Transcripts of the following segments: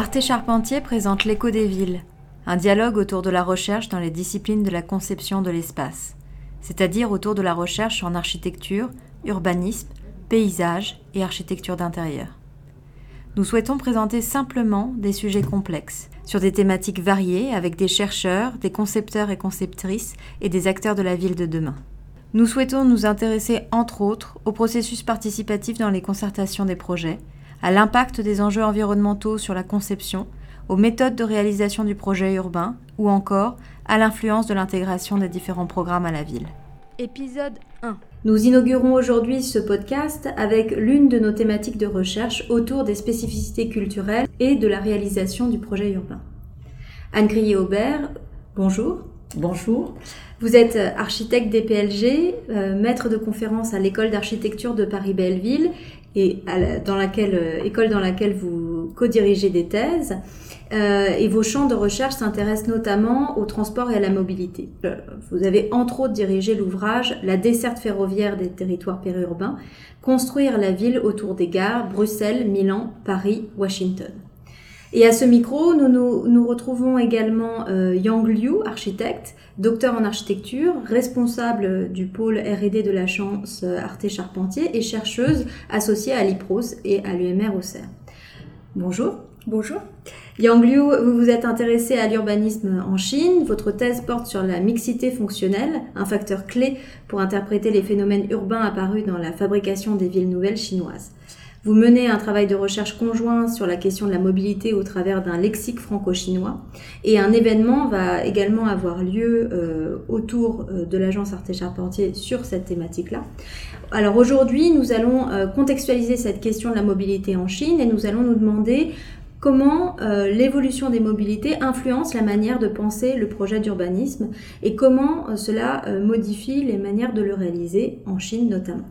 Arte Charpentier présente l'écho des villes, un dialogue autour de la recherche dans les disciplines de la conception de l'espace, c'est-à-dire autour de la recherche en architecture, urbanisme, paysage et architecture d'intérieur. Nous souhaitons présenter simplement des sujets complexes, sur des thématiques variées avec des chercheurs, des concepteurs et conceptrices et des acteurs de la ville de demain. Nous souhaitons nous intéresser entre autres au processus participatif dans les concertations des projets, à l'impact des enjeux environnementaux sur la conception, aux méthodes de réalisation du projet urbain ou encore à l'influence de l'intégration des différents programmes à la ville. Épisode 1 Nous inaugurons aujourd'hui ce podcast avec l'une de nos thématiques de recherche autour des spécificités culturelles et de la réalisation du projet urbain. Anne Crier-Aubert, bonjour. Bonjour. Vous êtes architecte DPLG, euh, maître de conférence à l'école d'architecture de Paris-Belleville et dans laquelle, euh, école dans laquelle vous co-dirigez des thèses. Euh, et vos champs de recherche s'intéressent notamment au transport et à la mobilité. Euh, vous avez entre autres dirigé l'ouvrage La desserte ferroviaire des territoires périurbains, construire la ville autour des gares Bruxelles, Milan, Paris, Washington. Et à ce micro, nous nous, retrouvons également euh, Yang Liu, architecte, docteur en architecture, responsable du pôle R&D de la Chance euh, Arte Charpentier et chercheuse associée à l'IPROS et à l'UMR Auxerre. Bonjour. Bonjour. Yang Liu, vous vous êtes intéressé à l'urbanisme en Chine. Votre thèse porte sur la mixité fonctionnelle, un facteur clé pour interpréter les phénomènes urbains apparus dans la fabrication des villes nouvelles chinoises. Vous menez un travail de recherche conjoint sur la question de la mobilité au travers d'un lexique franco-chinois. Et un événement va également avoir lieu euh, autour euh, de l'agence Arte Charpentier sur cette thématique-là. Alors aujourd'hui, nous allons euh, contextualiser cette question de la mobilité en Chine et nous allons nous demander comment l'évolution des mobilités influence la manière de penser le projet d'urbanisme et comment cela modifie les manières de le réaliser en Chine notamment.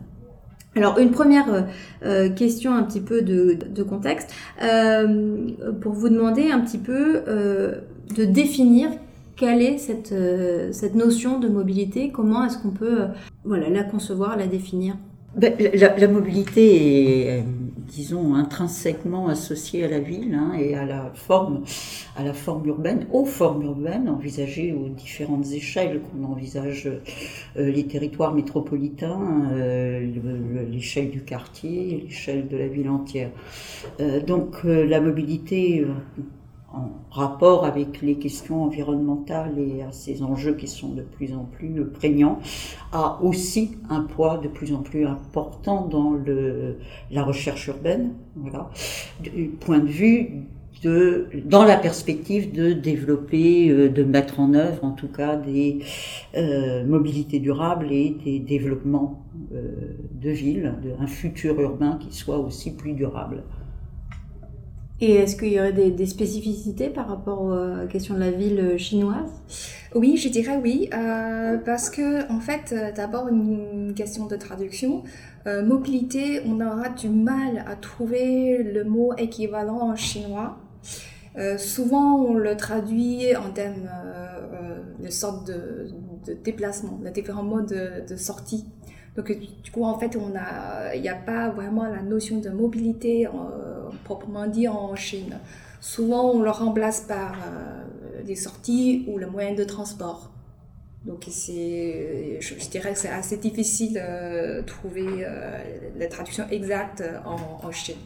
Alors une première euh, euh, question un petit peu de, contexte. Euh, pour vous demander un petit peu de définir quelle est cette, cette notion de mobilité, comment est-ce qu'on peut voilà, la concevoir, la définir? Ben, la, mobilité est, disons, intrinsèquement associée à la ville hein, et à la forme, à la forme urbaine, aux formes urbaines envisagées aux différentes échelles qu'on envisage euh, les territoires métropolitains, euh, l'échelle du quartier, l'échelle de la ville entière. Euh, donc la mobilité en rapport avec les questions environnementales et à ces enjeux qui sont de plus en plus prégnants, a aussi un poids de plus en plus important dans la recherche urbaine, voilà, du point de vue de, dans la perspective de développer, euh, de mettre en œuvre en tout cas des euh, mobilités durables et des développements euh, de villes, un futur urbain qui soit aussi plus durable. Et est-ce qu'il y aurait des, spécificités par rapport à la question de la ville chinoise? Oui, je dirais oui, euh, parce que en fait, euh, d'abord une question de traduction. Euh, mobilité, on aura du mal à trouver le mot équivalent en chinois. souvent, on le traduit en termes de sorte de, de, déplacement, de différents modes de, de sortie. Donc, du coup, en fait, il n'y a pas vraiment la notion de mobilité proprement dit en Chine. Souvent, on le remplace par euh, des sorties ou le moyen de transport. Donc, c'est, je, dirais que c'est assez difficile de euh, trouver euh, la traduction exacte en, en Chine.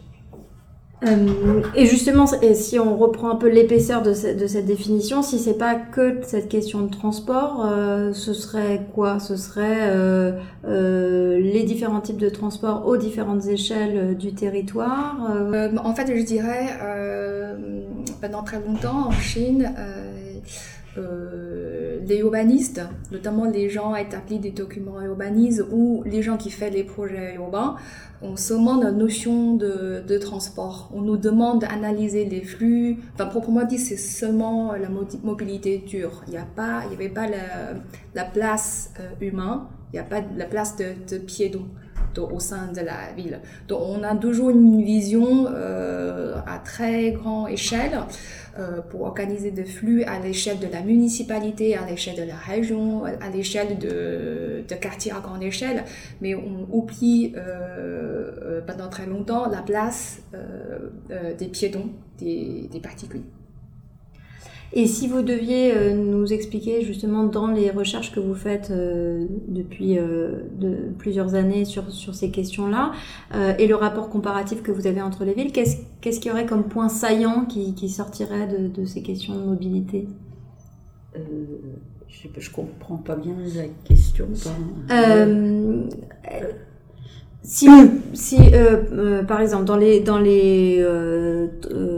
Euh, et justement, si on reprend un peu l'épaisseur de, cette définition, si c'est pas que cette question de transport, euh, ce serait quoi? Ce serait euh, les différents types de transport aux différentes échelles du territoire En fait, je dirais, pendant très longtemps en Chine, les urbanistes, notamment les gens établis des documents urbanistes ou les gens qui font les projets urbains, on se demande la notion de, de, transport. On nous demande d'analyser les flux. Enfin, proprement dit, c'est seulement la mobilité dure. Il n'y avait pas la, la place euh, humaine, il n'y a pas la place de, de au sein de la ville. Donc on a toujours une vision à très grande échelle pour organiser des flux à l'échelle de la municipalité, à l'échelle de la région, à l'échelle de, de quartiers à grande échelle, mais on oublie pendant très longtemps la place des piétons, des particuliers. Et si vous deviez euh, nous expliquer justement dans les recherches que vous faites euh, depuis euh, de plusieurs années sur, sur ces questions-là, et le rapport comparatif que vous avez entre les villes, qu'est-ce qu'il y aurait comme point saillant qui, qui sortirait de, de, ces questions de mobilité? Je ne comprends pas bien la question. Si, si euh, euh, par exemple, dans les, dans les euh,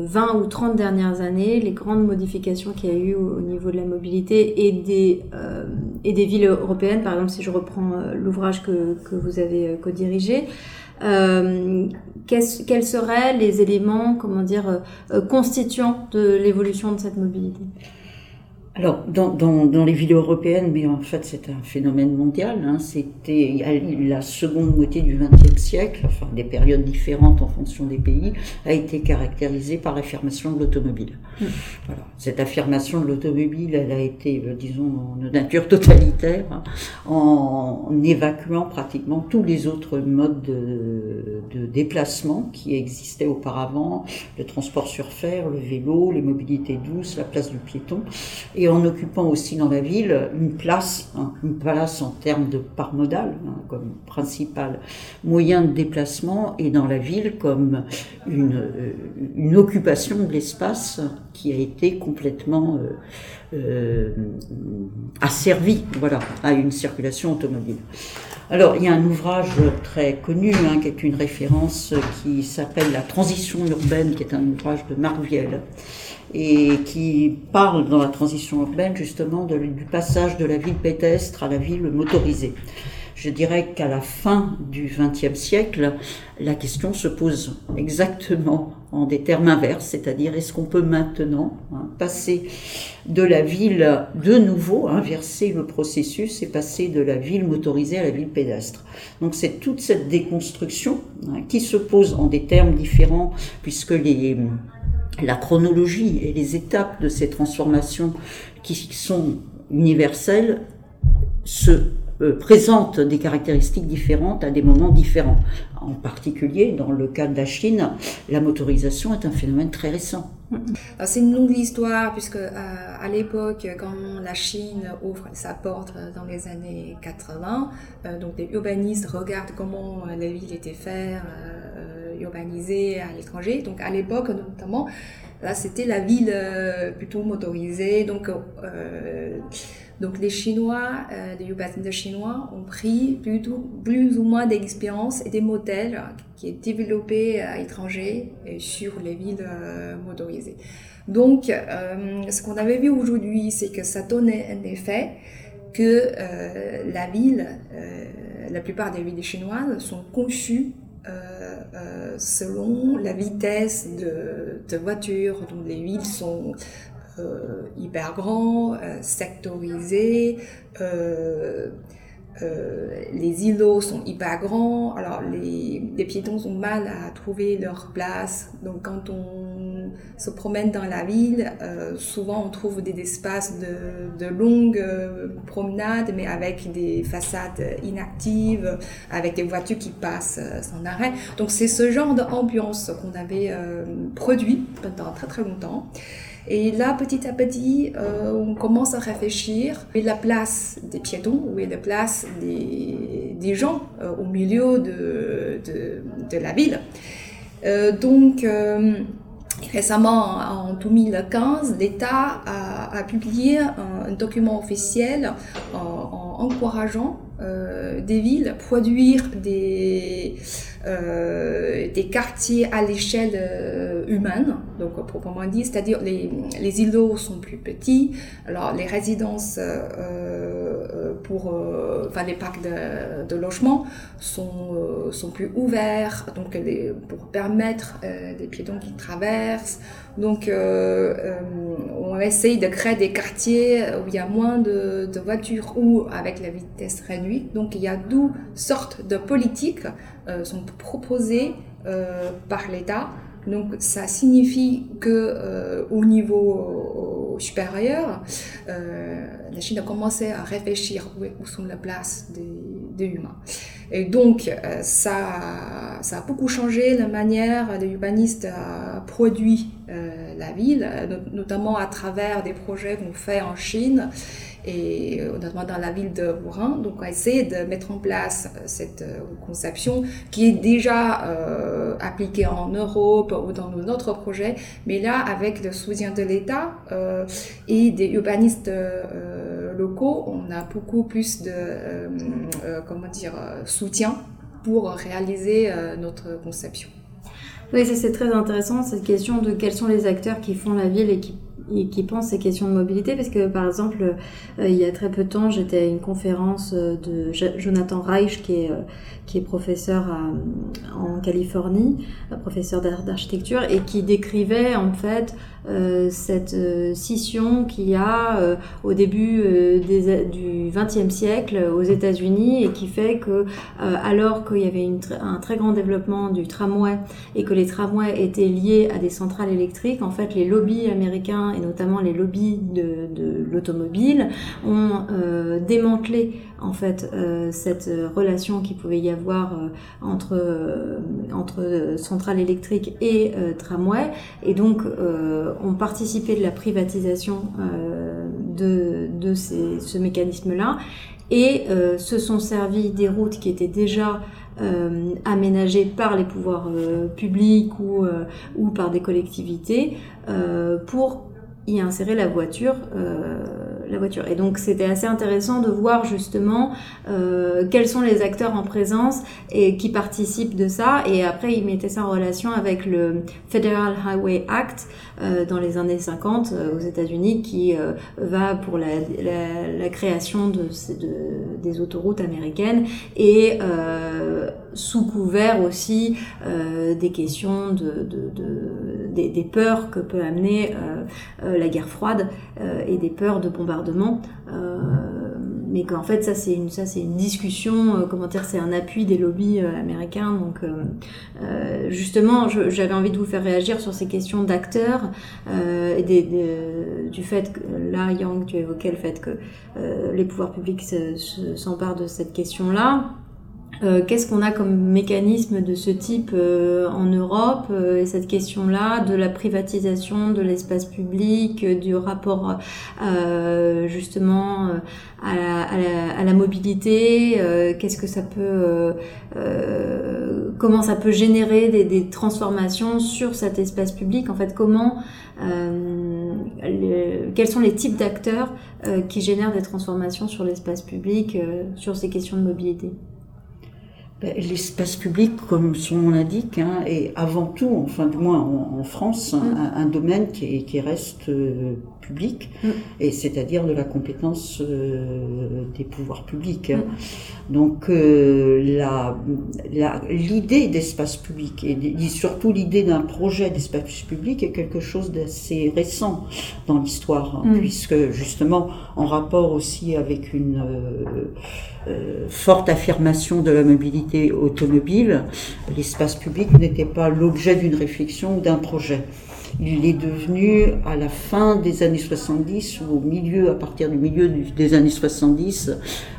20 ou 30 dernières années, les grandes modifications qu'il y a eu au, niveau de la mobilité et des, euh, et des villes européennes, par exemple, si je reprends euh, l'ouvrage que, que vous avez co-dirigé, quels seraient les éléments, comment dire, constituants de l'évolution de cette mobilité? Alors, dans, dans, dans, les villes européennes, mais en fait c'est un phénomène mondial, hein, c'était la seconde moitié du XXe siècle, enfin des périodes différentes en fonction des pays, a été caractérisée par l'affirmation de l'automobile. Mmh. Voilà. Cette affirmation de l'automobile, elle a été, euh, disons, de nature totalitaire, hein, en, en, évacuant pratiquement tous les autres modes de, de déplacement qui existaient auparavant, le transport sur fer, le vélo, les mobilités douces, la place du piéton. Et en occupant aussi dans la ville une place, hein, une place en termes de part modale, hein, comme principal moyen de déplacement, et dans la ville comme une, euh, occupation de l'espace qui a été complètement euh, euh, asservie voilà, à une circulation automobile. Alors, il y a un ouvrage très connu, hein, qui est une référence, qui s'appelle La transition urbaine, qui est un ouvrage de Marc Viel, et qui parle dans la transition urbaine justement du passage de la ville pédestre à la ville motorisée. Je dirais qu'à la fin du XXe siècle, la question se pose exactement en des termes inverses, c'est-à-dire est-ce qu'on peut maintenant hein, passer de la ville de nouveau, inverser le processus et passer de la ville motorisée à la ville pédestre. Donc c'est toute cette déconstruction hein, qui se pose en des termes différents puisque les la chronologie et les étapes de ces transformations qui sont universelles se présentent des caractéristiques différentes à des moments différents. En particulier, dans le cas de la Chine, la motorisation est un phénomène très récent. C'est une longue histoire puisque euh, à l'époque, quand la Chine ouvre sa porte dans les années 80, euh, donc les urbanistes regardent comment la ville était faite, urbanisée à l'étranger. Donc à l'époque notamment, là c'était la ville plutôt motorisée. Donc les Chinois, euh, les urbanistes chinois ont pris plus ou moins d'expérience et des modèles qui est développés à l'étranger sur les villes euh, motorisées. Donc euh, ce qu'on avait vu aujourd'hui, c'est que ça donnait un effet que euh, la ville, euh, la plupart des villes chinoises sont conçues euh, selon la vitesse de, de voiture. Donc les villes sont euh, hyper grand, euh, sectorisé. Euh, les îlots sont hyper grands, alors les, piétons ont mal à trouver leur place. Donc quand on se promène dans la ville, souvent on trouve des espaces de longues promenades, mais avec des façades inactives, avec des voitures qui passent sans arrêt. Donc c'est ce genre d'ambiance qu'on avait produit pendant très très longtemps. Et là, petit à petit, euh, on commence à réfléchir est la place des piétons, où est la place des, gens euh, au milieu de, la ville. Euh, donc, récemment, en 2015, l'État a, publié un, document officiel en encourageant euh, des villes produire des des quartiers à l'échelle humaine, donc proprement dit, c'est-à-dire les, les îlots sont plus petits, alors les résidences pour enfin les parcs de, de logement sont, sont plus ouverts, donc pour permettre des piétons qui traversent. Donc on essaye de créer des quartiers où il y a moins de, voitures ou avec la vitesse réduite. Donc il y a deux sortes de politiques euh, sont proposées euh, par l'État. Donc ça signifie que euh, au niveau supérieur, la Chine a commencé à réfléchir où, sont les places des, humains. Et donc, ça, ça a beaucoup changé la manière des urbanistes à produire la ville, notamment à travers des projets qu'on fait en Chine et euh, notamment dans la ville de Wuhan. Donc, on a essayé de mettre en place euh, cette euh, conception qui est déjà appliquée en Europe ou dans nos autres projets, mais là, avec le soutien de l'État et des urbanistes locaux, on a beaucoup plus de comment dire soutien pour réaliser notre conception. Oui, c'est très intéressant, cette question de quels sont les acteurs qui font la ville et qui qui pensent ces questions de mobilité parce que par exemple euh, il y a très peu de temps j'étais à une conférence euh, de Jonathan Reich qui est, euh, qui est professeur en Californie, professeur d'architecture et qui décrivait en fait cette scission qu'il y a au début des, du XXe siècle aux États-Unis et qui fait que alors qu'il y avait un très grand développement du tramway et que les tramways étaient liés à des centrales électriques, en fait les lobbies américains et notamment les lobbies de, l'automobile, ont euh, démantelé en fait euh, cette relation qui pouvait y avoir euh, entre entre centrale électrique et tramway, et donc ont participé de la privatisation de, de ces, ce mécanisme-là. Et se sont servis des routes qui étaient déjà euh, aménagées par les pouvoirs publics ou, ou par des collectivités pour y insérer la voiture, euh, la voiture. Et donc c'était assez intéressant de voir justement euh, quels sont les acteurs en présence et qui participent de ça. Et après ils mettaient ça en relation avec le Federal Highway Act euh, dans les années 50 euh, aux États-Unis qui euh, va pour la, la, la création de, de, des autoroutes américaines et euh, sous couvert aussi des questions de, de, de des, peurs que peut amener la guerre froide euh, et des peurs de bombardement. Euh, mais qu'en fait, ça c'est une, une discussion, euh, comment dire, c'est un appui des lobbies américains. Donc, justement, j'avais envie de vous faire réagir sur ces questions d'acteurs et des, du fait que là, Yang, tu évoquais le fait que les pouvoirs publics s'emparent de cette question-là. Euh, qu'est-ce qu'on a comme mécanisme de ce type euh, en Europe euh, et cette question-là de la privatisation de l'espace public, du rapport justement à la, mobilité, qu'est-ce que ça peut, comment ça peut générer des, des, transformations sur cet espace public? En fait, comment, quels sont les types d'acteurs qui génèrent des transformations sur l'espace public, sur ces questions de mobilité? Ben, l'espace public, comme son nom l'indique, hein, est avant tout, enfin du moins en, France, mm. un, domaine qui, qui reste euh, public, mm. et c'est-à-dire de la compétence euh, des pouvoirs publics. Hein. Mm. Donc euh, l'idée d'espace public, et surtout l'idée d'un projet d'espace public est quelque chose d'assez récent dans l'histoire, hein, puisque justement en rapport aussi avec une forte affirmation de la mobilité automobile, l'espace public n'était pas l'objet d'une réflexion ou d'un projet. Il est devenu à la fin des années 70 ou au milieu, à partir du milieu des années 70,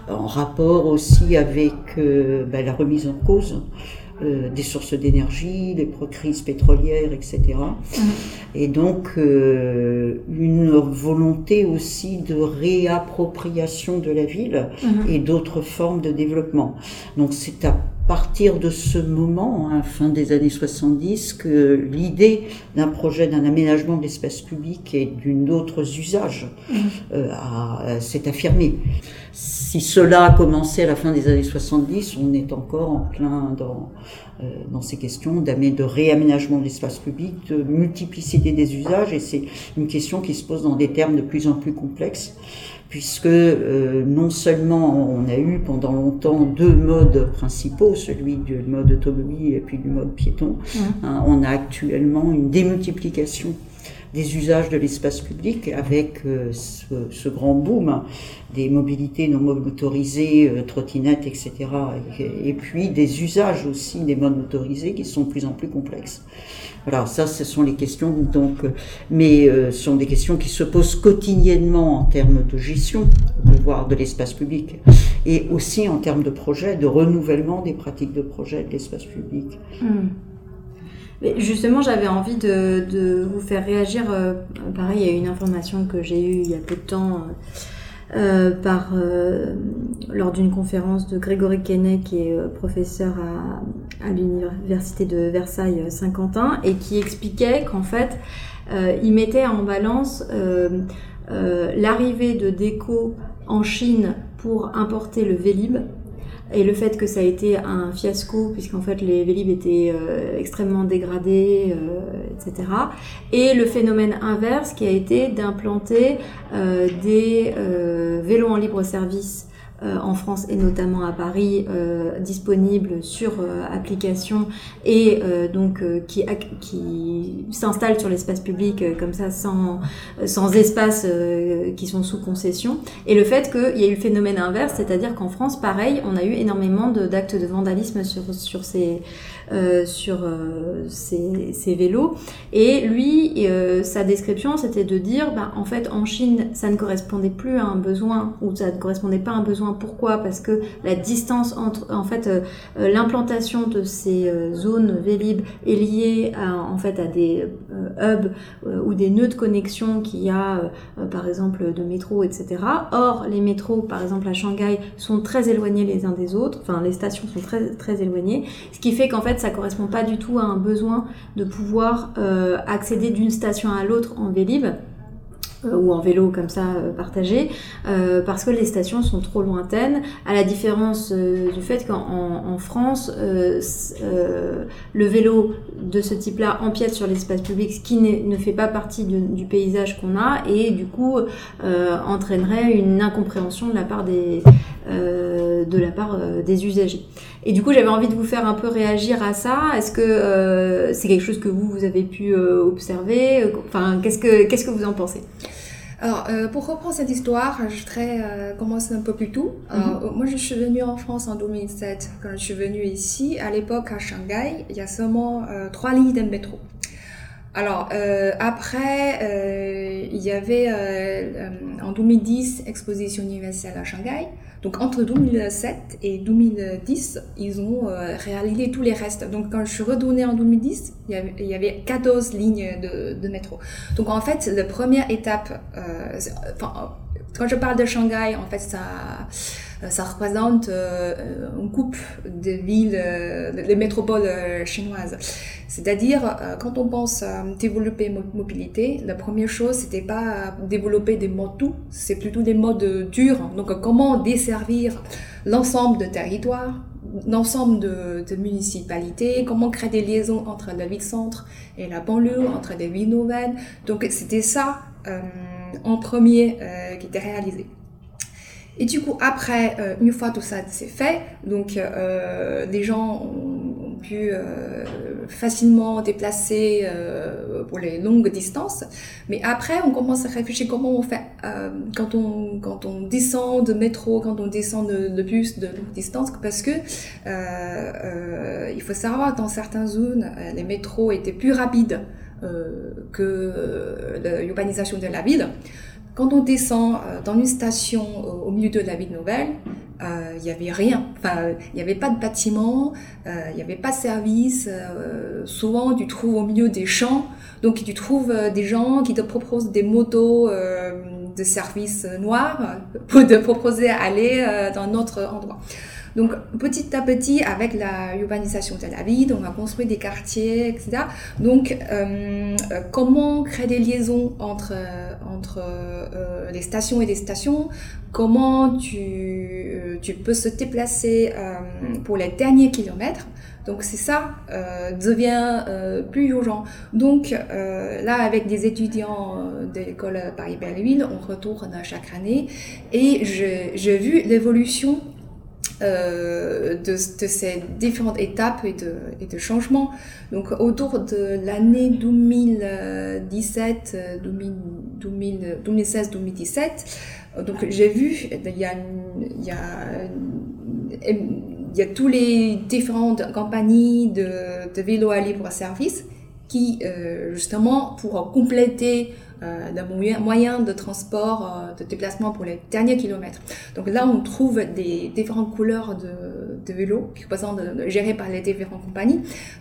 en rapport aussi avec euh, ben, la remise en cause euh, des sources d'énergie, les crises pétrolières, etc. Mmh. Et donc euh, une volonté aussi de réappropriation de la ville mmh. et d'autres formes de développement. Donc c'est à partir de ce moment, hein, fin des années 70, que l'idée d'un projet d'un aménagement d'espace public et d'une autre usage mmh. euh, s'est affirmée. Si cela a commencé à la fin des années 70, on est encore en plein dans, euh, dans ces questions de réaménagement de l'espace public, de multiplicité des usages, et c'est une question qui se pose dans des termes de plus en plus complexes, puisque euh, non seulement on a eu pendant longtemps deux modes principaux, celui du mode automobile et puis du mode piéton, hein, on a actuellement une démultiplication des usages de l'espace public avec euh, ce, grand boom des mobilités non motorisées, euh, trottinettes, etc. Et, puis des usages aussi des modes motorisés qui sont de plus en plus complexes. Voilà, ça, ce sont les questions, donc, euh, mais ce sont des questions qui se posent quotidiennement en termes de gestion, voire de l'espace public, et aussi en termes de projet, de renouvellement des pratiques de projet de l'espace public. Justement, j'avais envie de, vous faire réagir. Euh, pareil, il y a une information que j'ai eue il y a peu de temps euh, par, euh, lors d'une conférence de Grégory Kenney, qui est professeur à, à l'université de Versailles-Saint-Quentin, et qui expliquait qu'en fait, il mettait en balance l'arrivée de déco en Chine pour importer le Vélib et le fait que ça a été un fiasco, puisqu'en fait les Vélib étaient euh, extrêmement dégradés, euh, etc. Et le phénomène inverse qui a été d'implanter euh, des vélos en libre service en France et notamment à Paris euh, disponible sur euh, application et donc qui, qui s'installe sur l'espace public comme ça sans, sans espace qui sont sous concession. Et le fait qu'il y a eu le phénomène inverse, c'est-à-dire qu'en France, pareil, on a eu énormément d'actes de, vandalisme sur, sur ces euh, sur euh, vélos. Et lui, euh, sa description, c'était de dire, bah, en fait, en Chine, ça ne correspondait plus à un besoin, ou ça ne correspondait pas à un besoin. Pourquoi Parce que la distance entre, en fait, l'implantation de ces zones Vélib est liée à, en fait, à des hubs ou des nœuds de connexion qu'il y a, par exemple, de métro, etc. Or, les métros, par exemple, à Shanghai, sont très éloignés les uns des autres. Enfin, les stations sont très, très éloignées. Ce qui fait qu'en fait, ça correspond pas du tout à un besoin de pouvoir euh, accéder d'une station à l'autre en Vélib. Euh, ou en vélo comme ça euh, partagé, parce que les stations sont trop lointaines, à la différence du fait qu'en France, le vélo de ce type-là empiète sur l'espace public, ce qui ne fait pas partie du paysage qu'on a, et du coup entraînerait une incompréhension de la part des, de la part des usagers. Et du coup, j'avais envie de vous faire un peu réagir à ça. Est-ce que euh, c'est quelque chose que vous, vous avez pu euh, observer? Enfin, qu'est-ce que, qu'est-ce que vous en pensez? Alors, euh, pour reprendre cette histoire, je voudrais commencer un peu plus tôt. Mhm. Moi, je suis venue en France en 2007. Quand je suis venue ici, à l'époque à Shanghai, il y a seulement trois lignes de métro. Alors, après, il y avait en 2010 Exposition universelle à Shanghai. Donc entre 2007 et 2010, ils ont euh, réalisé tous les restes. Donc quand je suis retournée en 2010, il y avait, il y avait 14 lignes de, métro. Donc en fait, la première étape, euh, quand je parle de Shanghai, en fait, ça, ça représente euh, une coupe de villes, euh, des métropoles euh, chinoises. C'est-à-dire, euh, quand on pense à développer mobilité, la première chose, c'était pas développer des modes doux, c'est plutôt des modes durs. Donc, comment desservir l'ensemble de territoires, l'ensemble de, de, municipalités, comment créer des liaisons entre la ville-centre et la banlieue, entre des villes nouvelles. Donc, c'était ça euh, en premier euh, qui était réalisé. Et du coup, après, euh, une fois tout ça c'est fait, donc euh, les gens ont, pu euh, facilement déplacer pour les longues distances. Mais après, on commence à réfléchir comment on fait quand on quand on descend de métro, quand on descend de, de bus de longue distance, parce que il faut savoir dans certaines zones, les métros étaient plus rapides que l'urbanisation de la ville. Quand on descend euh, dans une station au milieu de la ville nouvelle, euh, il n'y avait rien. Enfin, il n'y avait pas de bâtiment, euh, il n'y avait pas de service. souvent, tu trouves au milieu des champs. Donc, tu trouves des gens qui te proposent des motos de service noirs pour te proposer d'aller dans un autre endroit. Donc petit à petit, avec la urbanisation de la ville, on a construit des quartiers, etc. Donc euh, euh, comment créer des liaisons entre, entre euh, les stations et les stations? Comment tu, tu peux se déplacer pour les derniers kilomètres? Donc c'est ça euh, devient plus urgent. Donc là, avec des étudiants de l'école Paris-Belleville, on retourne chaque année et j'ai vu l'évolution de, de, ces différentes étapes et de, changements. Donc autour de l'année 2017, 2016-2017, donc j'ai vu, il y a, tous les différentes compagnies de, de vélos à libre service qui, euh, justement, pour compléter euh, le moyen, de transport, euh, de déplacement pour les derniers kilomètres. Donc là, on trouve des différentes couleurs de, de vélos qui sont gérés par les différentes compagnies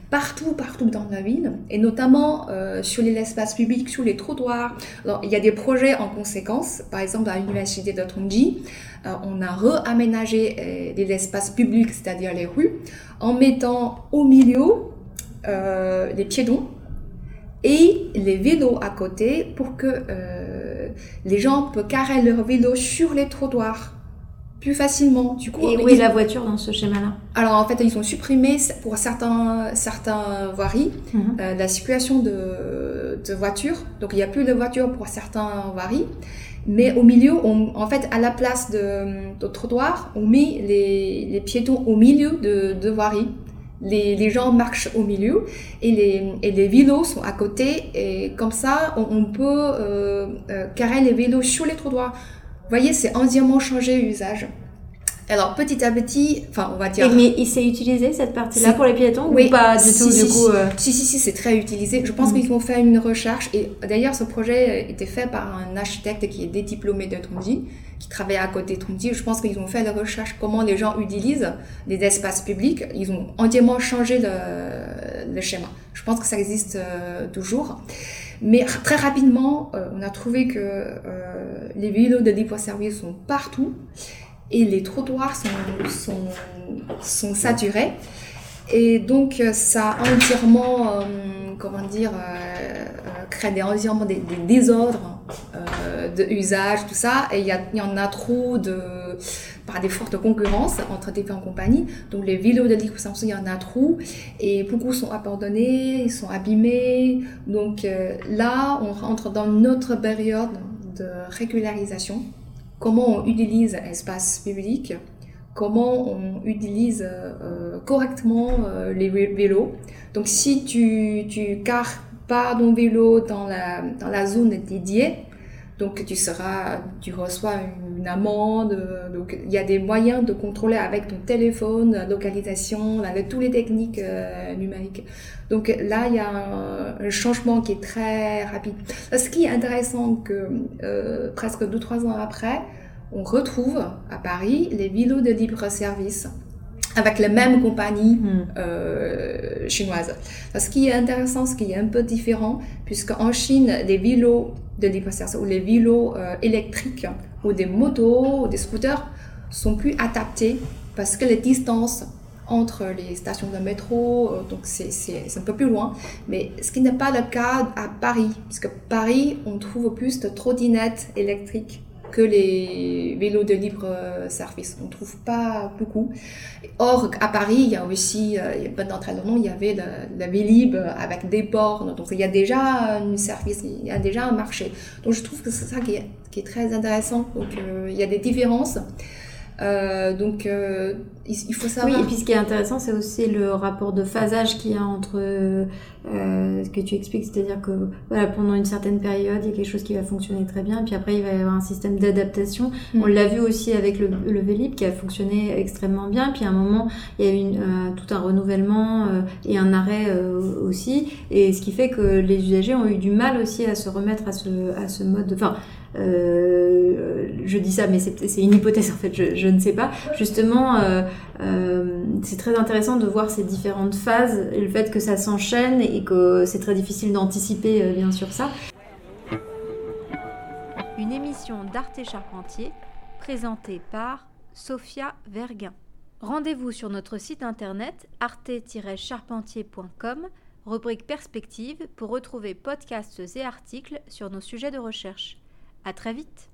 partout, partout dans la ville, et notamment euh, sur les espaces publics, sur les trottoirs. Il y a des projets en conséquence, par exemple à l'université de euh, on a réaménagé les espaces publics, c'est-à-dire les rues, en mettant au milieu les piétons et les vélos à côté pour que les gens peuvent carrer leur vélo sur les trottoirs plus facilement. Du coup, et où est la voiture dans ce schéma-là? Alors en fait, ils ont supprimé pour certains, certains voiries mhm. la circulation de, de voitures. Donc il n'y a plus de voitures pour certains voiries. Mais au milieu, on, en fait, à la place de, de trottoir, on met les, les, piétons au milieu de, de voiries. Les, les, gens marchent au milieu et les, et les vélos sont à côté. Et comme ça, on, peut euh, euh, carrer les vélos sur les trottoirs. Vous voyez, c'est entièrement changé l'usage. Alors petit à petit, enfin on va dire. mais il s'est utilisé cette partie-là pour les piétons oui. ou pas du tout du coup euh Si si si, c'est très utilisé. Je pense mm. qu'ils vont faire une recherche et d'ailleurs ce projet était fait par un architecte qui est diplômé de Tronji, qui travaille à côté de Tronji. Je pense qu'ils ont fait la recherche comment les gens utilisent les espaces publics. Ils ont entièrement changé le, le schéma. Je pense que ça existe euh, toujours. Mais très rapidement, euh, on a trouvé que les vélos de libre-service sont partout et les trottoirs sont, sont, saturés. Et donc, euh, ça a entièrement, euh, comment dire, euh, créé entièrement des, des désordres euh, de usage, tout ça. Et il y, y, en a trop de, par des fortes concurrences entre différentes compagnies. Donc, les vélos de libre il y en a trop. Et beaucoup sont abandonnés, ils sont abîmés. Donc, là, on rentre dans notre période de régularisation comment on utilise l'espace public, comment on utilise euh, correctement euh, les vélos. Donc si tu, tu carres pas ton vélo dans la, dans la zone dédiée, donc tu seras, tu reçois une, amende. Donc il y a des moyens de contrôler avec ton téléphone, la localisation, avec toutes les techniques euh, numériques. Donc là il y a un, changement qui est très rapide. Ce qui est intéressant que euh, presque 2-3 ans après, on retrouve à Paris les vélos de libre service avec les mêmes compagnies hmm. euh, chinoises. Ce qui est intéressant, ce qui est un peu différent, puisque en Chine, les vélos de libre service ou les vélos euh, électriques ou des motos ou des scooters sont plus adaptés parce que les distances entre les stations de métro, euh, donc c'est un peu plus loin. Mais ce qui n'est pas le cas à Paris, puisque Paris, on trouve plus de trottinettes électriques que les vélos de libre euh, service. On ne trouve pas beaucoup. Or, à Paris, il y a aussi, pendant très longtemps, il y avait le Vélib avec des bornes. Donc, il y a déjà un service, il y a déjà un marché. Donc, je trouve que c'est ça qui est, qui est, très intéressant. Donc, euh, il y a des différences. Euh, donc, euh, il, faut savoir. Oui, et puis ce qui est intéressant, c'est aussi le rapport de phasage qu'il y a entre euh, ce que tu expliques, c'est-à-dire que voilà, pendant une certaine période, il y a quelque chose qui va fonctionner très bien, puis après, il va y avoir un système d'adaptation. Mm. On l'a vu aussi avec le, le Vélib qui a fonctionné extrêmement bien, puis à un moment, il y a eu une, tout un renouvellement et un arrêt aussi, et ce qui fait que les usagers ont eu du mal aussi à se remettre à ce, à ce mode. De, enfin, euh, je dis ça, mais c'est une hypothèse en fait, je, ne sais pas. Justement, euh, euh, c'est très intéressant de voir ces différentes phases, et le fait que ça s'enchaîne et que c'est très difficile d'anticiper bien sûr ça. Une émission d'Arte Charpentier présentée par Sophia Verguin. Rendez-vous sur notre site internet arte-charpentier.com, rubrique perspective, pour retrouver podcasts et articles sur nos sujets de recherche. À très vite!